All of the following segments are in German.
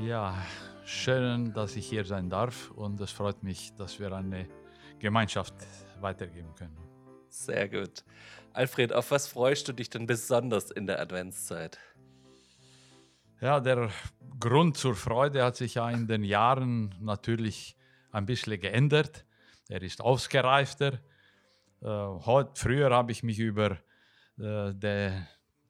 Ja, schön, dass ich hier sein darf und es freut mich, dass wir eine Gemeinschaft weitergeben können. Sehr gut. Alfred, auf was freust du dich denn besonders in der Adventszeit? Ja, der Grund zur Freude hat sich ja in den Jahren natürlich ein bisschen geändert. Er ist ausgereifter. Äh, heute, früher habe ich mich über äh, die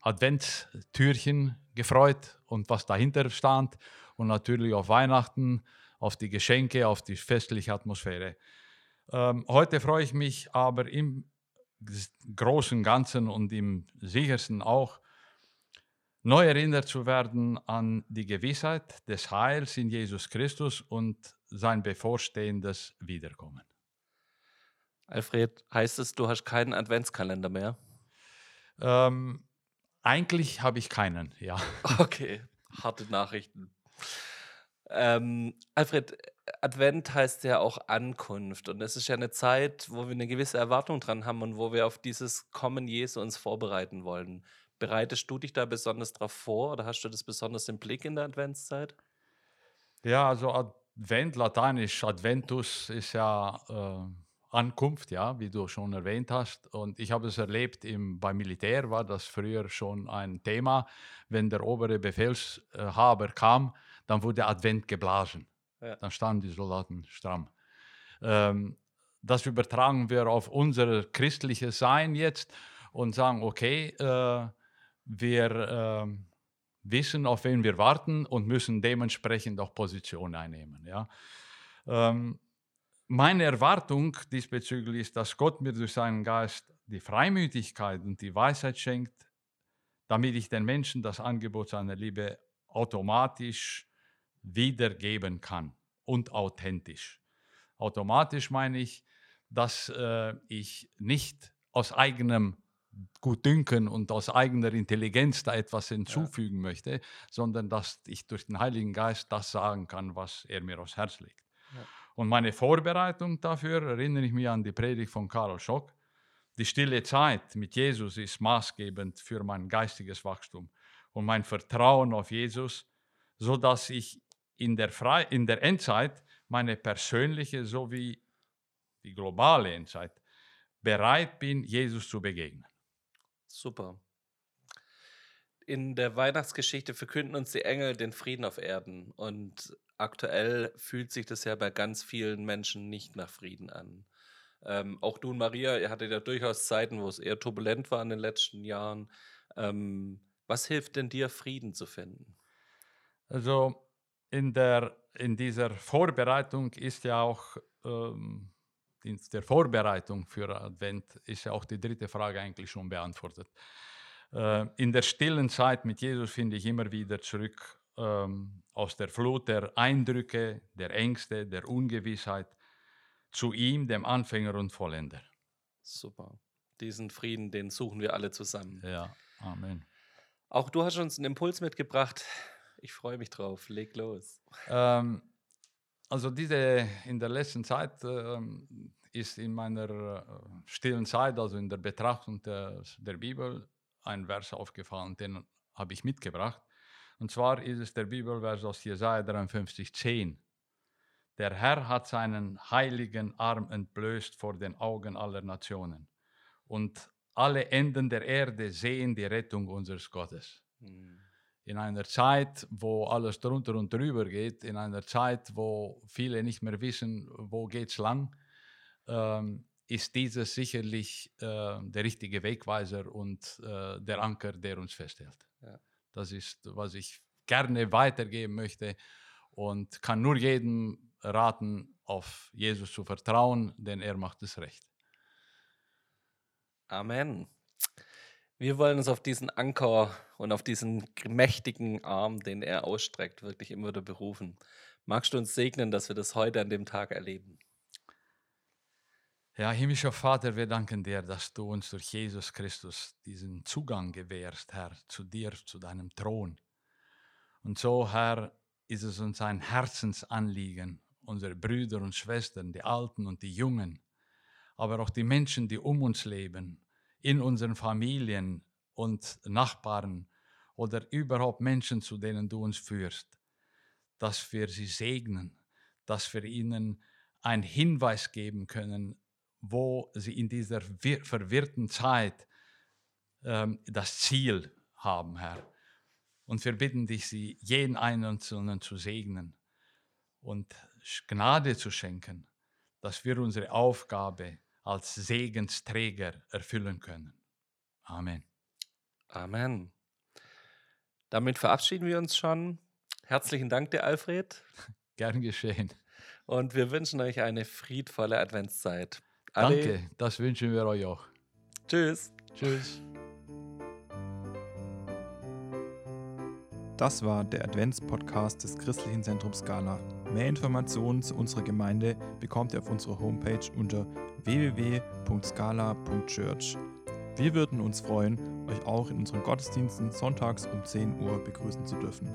Adventstürchen gefreut und was dahinter stand und natürlich auf Weihnachten, auf die Geschenke, auf die festliche Atmosphäre. Ähm, heute freue ich mich aber im großen Ganzen und im sichersten auch, neu erinnert zu werden an die Gewissheit des Heils in Jesus Christus und sein bevorstehendes Wiederkommen. Alfred, heißt es, du hast keinen Adventskalender mehr? Ähm, eigentlich habe ich keinen, ja. Okay, harte Nachrichten. Ähm, Alfred, Advent heißt ja auch Ankunft und es ist ja eine Zeit, wo wir eine gewisse Erwartung dran haben und wo wir auf dieses Kommen Jesu uns vorbereiten wollen. Bereitest du dich da besonders drauf vor oder hast du das besonders im Blick in der Adventszeit? Ja, also Advent, lateinisch Adventus ist ja äh, Ankunft, ja, wie du schon erwähnt hast. Und ich habe es erlebt, im, beim Militär war das früher schon ein Thema. Wenn der obere Befehlshaber kam, dann wurde Advent geblasen. Ja. Dann standen die Soldaten stramm. Ähm, das übertragen wir auf unser christliches Sein jetzt und sagen, okay, äh, wir äh, wissen, auf wen wir warten und müssen dementsprechend auch Position einnehmen. Ja. Ähm, meine Erwartung diesbezüglich ist, dass Gott mir durch seinen Geist die Freimütigkeit und die Weisheit schenkt, damit ich den Menschen das Angebot seiner Liebe automatisch wiedergeben kann und authentisch. Automatisch meine ich, dass äh, ich nicht aus eigenem Gutdünken und aus eigener Intelligenz da etwas hinzufügen ja. möchte, sondern dass ich durch den Heiligen Geist das sagen kann, was er mir aufs Herz legt. Ja. Und meine Vorbereitung dafür erinnere ich mich an die Predigt von Karl Schock. Die stille Zeit mit Jesus ist maßgebend für mein geistiges Wachstum und mein Vertrauen auf Jesus, so dass ich in der, Fre in der Endzeit meine persönliche sowie die globale Endzeit bereit bin, Jesus zu begegnen. Super. In der Weihnachtsgeschichte verkünden uns die Engel den Frieden auf Erden und aktuell fühlt sich das ja bei ganz vielen Menschen nicht nach Frieden an. Ähm, auch du und Maria, ihr hattet ja durchaus Zeiten, wo es eher turbulent war in den letzten Jahren. Ähm, was hilft denn dir, Frieden zu finden? Also in, der, in dieser Vorbereitung ist ja auch, ähm, in der Vorbereitung für Advent ist ja auch die dritte Frage eigentlich schon beantwortet. Äh, in der stillen Zeit mit Jesus finde ich immer wieder zurück ähm, aus der Flut der Eindrücke, der Ängste, der Ungewissheit zu ihm, dem Anfänger und Vollender. Super. Diesen Frieden, den suchen wir alle zusammen. Ja, Amen. Auch du hast uns einen Impuls mitgebracht. Ich freue mich drauf. Leg los. Ähm, also diese in der letzten Zeit ähm, ist in meiner äh, stillen Zeit, also in der Betrachtung der, der Bibel, ein Vers aufgefallen, den habe ich mitgebracht. Und zwar ist es der Bibelvers aus Jesaja 53, 10. Der Herr hat seinen heiligen Arm entblößt vor den Augen aller Nationen. Und alle Enden der Erde sehen die Rettung unseres Gottes. Mhm. In einer Zeit, wo alles drunter und drüber geht, in einer Zeit, wo viele nicht mehr wissen, wo geht's lang, ähm, ist dieses sicherlich äh, der richtige Wegweiser und äh, der Anker, der uns festhält. Ja. Das ist, was ich gerne weitergeben möchte und kann nur jedem raten, auf Jesus zu vertrauen, denn er macht es recht. Amen. Wir wollen uns auf diesen Anker und auf diesen mächtigen Arm, den er ausstreckt, wirklich immer wieder berufen. Magst du uns segnen, dass wir das heute an dem Tag erleben? Ja, himmlischer Vater, wir danken dir, dass du uns durch Jesus Christus diesen Zugang gewährst, Herr, zu dir, zu deinem Thron. Und so, Herr, ist es uns ein Herzensanliegen, unsere Brüder und Schwestern, die Alten und die Jungen, aber auch die Menschen, die um uns leben, in unseren Familien und Nachbarn oder überhaupt Menschen, zu denen du uns führst, dass wir sie segnen, dass wir ihnen einen Hinweis geben können, wo sie in dieser verwirrten Zeit ähm, das Ziel haben, Herr. Und wir bitten dich, sie jeden Einzelnen zu segnen und Gnade zu schenken, dass wir unsere Aufgabe als Segensträger erfüllen können. Amen. Amen. Damit verabschieden wir uns schon. Herzlichen Dank dir, Alfred. Gern geschehen. Und wir wünschen euch eine friedvolle Adventszeit. Alle. Danke, das wünschen wir euch auch. Tschüss. Tschüss. Das war der Advents-Podcast des Christlichen Zentrums Scala. Mehr Informationen zu unserer Gemeinde bekommt ihr auf unserer Homepage unter www.scala.church. Wir würden uns freuen, euch auch in unseren Gottesdiensten sonntags um 10 Uhr begrüßen zu dürfen.